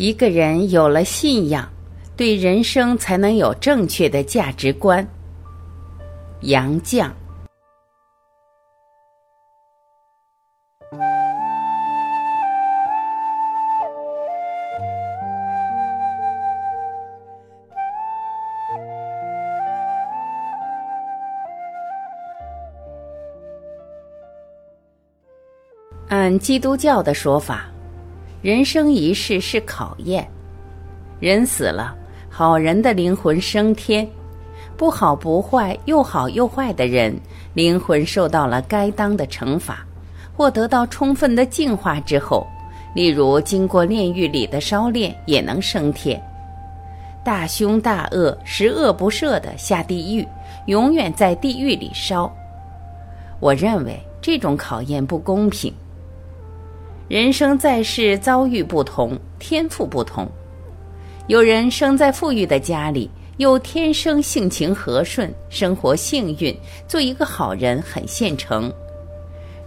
一个人有了信仰，对人生才能有正确的价值观。杨绛。按基督教的说法。人生一世是考验，人死了，好人的灵魂升天，不好不坏又好又坏的人，灵魂受到了该当的惩罚，或得到充分的净化之后，例如经过炼狱里的烧炼，也能升天。大凶大恶、十恶不赦的下地狱，永远在地狱里烧。我认为这种考验不公平。人生在世，遭遇不同，天赋不同。有人生在富裕的家里，又天生性情和顺，生活幸运，做一个好人很现成；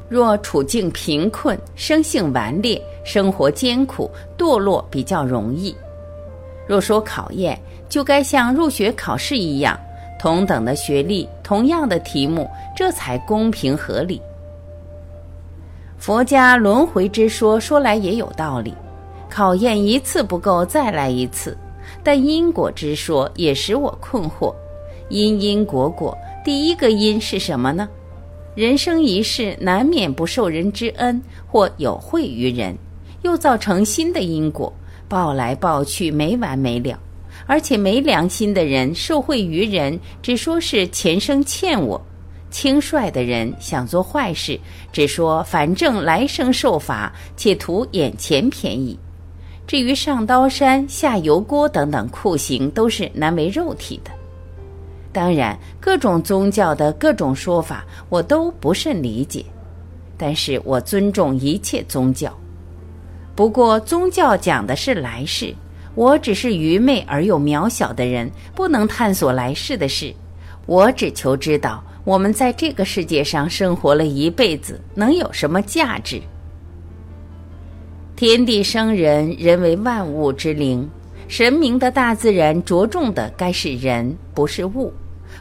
若处境贫困，生性顽劣，生活艰苦，堕落比较容易。若说考验，就该像入学考试一样，同等的学历，同样的题目，这才公平合理。佛家轮回之说说来也有道理，考验一次不够，再来一次。但因果之说也使我困惑，因因果果，第一个因是什么呢？人生一世难免不受人之恩，或有惠于人，又造成新的因果，报来报去没完没了。而且没良心的人受惠于人，只说是前生欠我。轻率的人想做坏事，只说反正来生受罚，且图眼前便宜。至于上刀山下油锅等等酷刑，都是难为肉体的。当然，各种宗教的各种说法，我都不甚理解，但是我尊重一切宗教。不过，宗教讲的是来世，我只是愚昧而又渺小的人，不能探索来世的事。我只求知道。我们在这个世界上生活了一辈子，能有什么价值？天地生人，人为万物之灵。神明的大自然着重的该是人，不是物，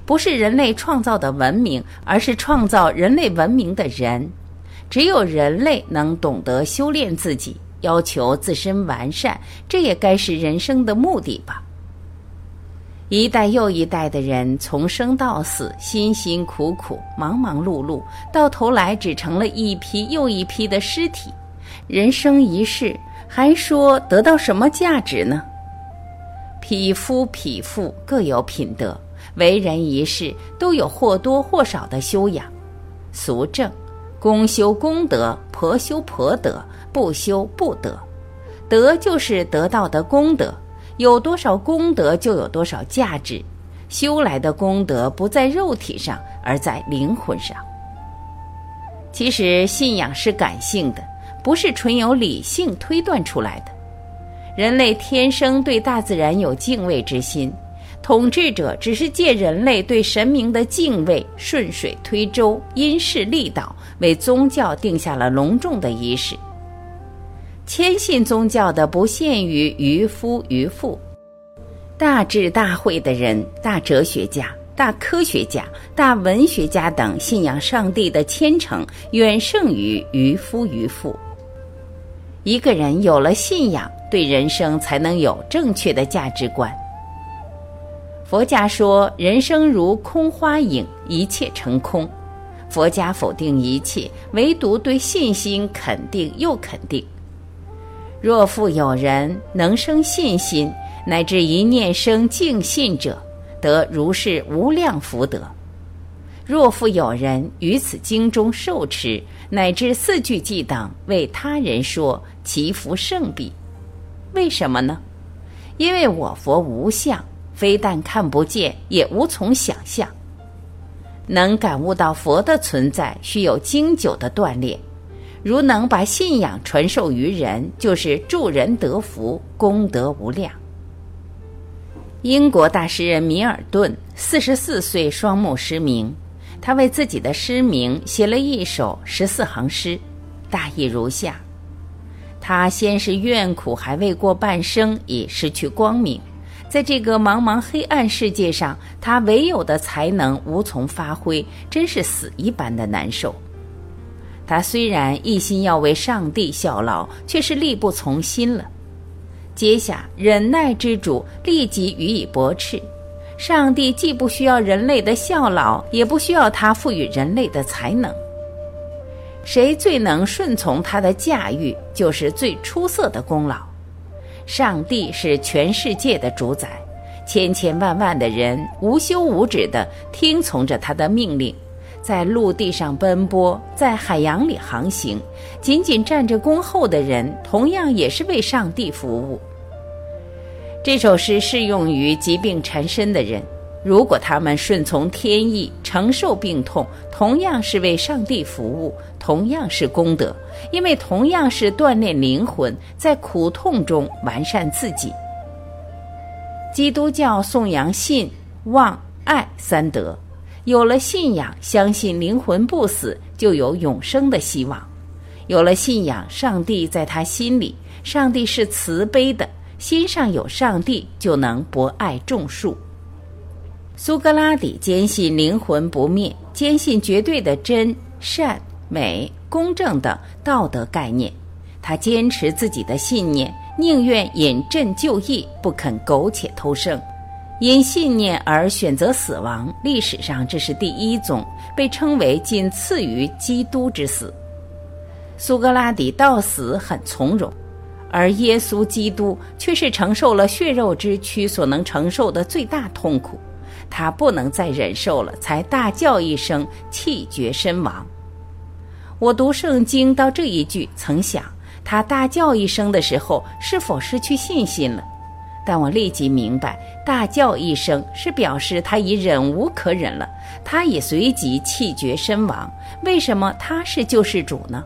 不是人类创造的文明，而是创造人类文明的人。只有人类能懂得修炼自己，要求自身完善，这也该是人生的目的吧。一代又一代的人从生到死，辛辛苦苦、忙忙碌碌，到头来只成了一批又一批的尸体。人生一世，还说得到什么价值呢？匹夫匹妇各有品德，为人一世都有或多或少的修养。俗正，公修公德，婆修婆德，不修不得。德就是得到的功德。有多少功德，就有多少价值。修来的功德不在肉体上，而在灵魂上。其实信仰是感性的，不是纯由理性推断出来的。人类天生对大自然有敬畏之心，统治者只是借人类对神明的敬畏，顺水推舟，因势利导，为宗教定下了隆重的仪式。谦信宗教的不限于渔夫渔妇，大智大慧的人、大哲学家、大科学家、大文学家等信仰上帝的虔诚远胜于渔夫渔妇。一个人有了信仰，对人生才能有正确的价值观。佛家说人生如空花影，一切成空。佛家否定一切，唯独对信心肯定又肯定。若复有人能生信心，乃至一念生敬信者，得如是无量福德；若复有人于此经中受持，乃至四句偈等为他人说，其福胜彼。为什么呢？因为我佛无相，非但看不见，也无从想象。能感悟到佛的存在，需有经久的锻炼。如能把信仰传授于人，就是助人得福，功德无量。英国大诗人米尔顿四十四岁双目失明，他为自己的失明写了一首十四行诗，大意如下：他先是怨苦，还未过半生，已失去光明。在这个茫茫黑暗世界上，他唯有的才能无从发挥，真是死一般的难受。他虽然一心要为上帝效劳，却是力不从心了。接下忍耐之主立即予以驳斥：上帝既不需要人类的效劳，也不需要他赋予人类的才能。谁最能顺从他的驾驭，就是最出色的功劳。上帝是全世界的主宰，千千万万的人无休无止地听从着他的命令，在陆地上奔波，在海洋里航行。仅仅站着恭候的人，同样也是为上帝服务。这首诗适用于疾病缠身的人，如果他们顺从天意，承受病痛，同样是为上帝服务，同样是功德。因为同样是锻炼灵魂，在苦痛中完善自己。基督教颂扬信、望、爱三德，有了信仰，相信灵魂不死，就有永生的希望；有了信仰，上帝在他心里，上帝是慈悲的，心上有上帝，就能博爱众树。苏格拉底坚信灵魂不灭，坚信绝对的真善美。公正的道德概念，他坚持自己的信念，宁愿引鸩就义，不肯苟且偷生。因信念而选择死亡，历史上这是第一宗，被称为仅次于基督之死。苏格拉底到死很从容，而耶稣基督却是承受了血肉之躯所能承受的最大痛苦，他不能再忍受了，才大叫一声，气绝身亡。我读圣经到这一句，曾想他大叫一声的时候是否失去信心了？但我立即明白，大叫一声是表示他已忍无可忍了，他已随即气绝身亡。为什么他是救世主呢？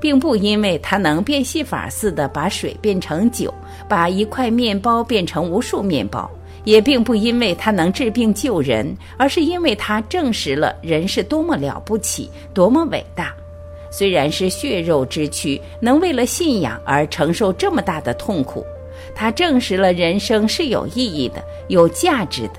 并不因为他能变戏法似的把水变成酒，把一块面包变成无数面包，也并不因为他能治病救人，而是因为他证实了人是多么了不起，多么伟大。虽然是血肉之躯，能为了信仰而承受这么大的痛苦，他证实了人生是有意义的、有价值的。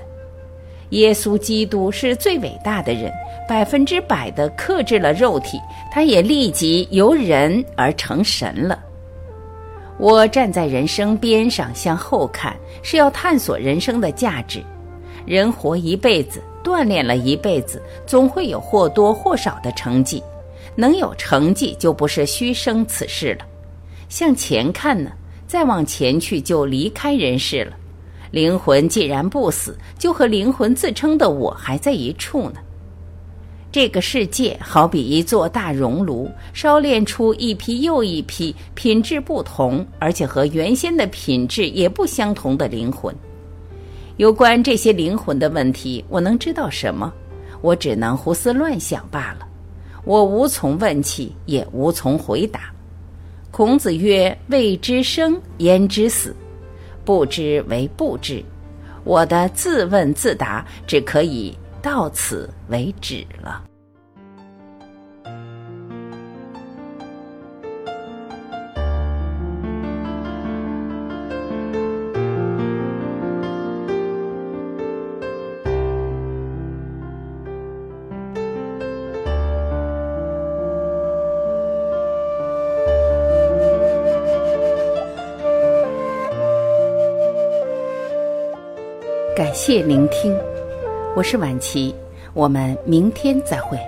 耶稣基督是最伟大的人，百分之百的克制了肉体，他也立即由人而成神了。我站在人生边上向后看，是要探索人生的价值。人活一辈子，锻炼了一辈子，总会有或多或少的成绩。能有成绩，就不是虚生此事了。向前看呢，再往前去就离开人世了。灵魂既然不死，就和灵魂自称的我还在一处呢。这个世界好比一座大熔炉，烧炼出一批又一批品质不同，而且和原先的品质也不相同的灵魂。有关这些灵魂的问题，我能知道什么？我只能胡思乱想罢了。我无从问起，也无从回答。孔子曰：“未知生，焉知死？不知为不知。”我的自问自答，只可以到此为止了。感谢聆听，我是晚琪，我们明天再会。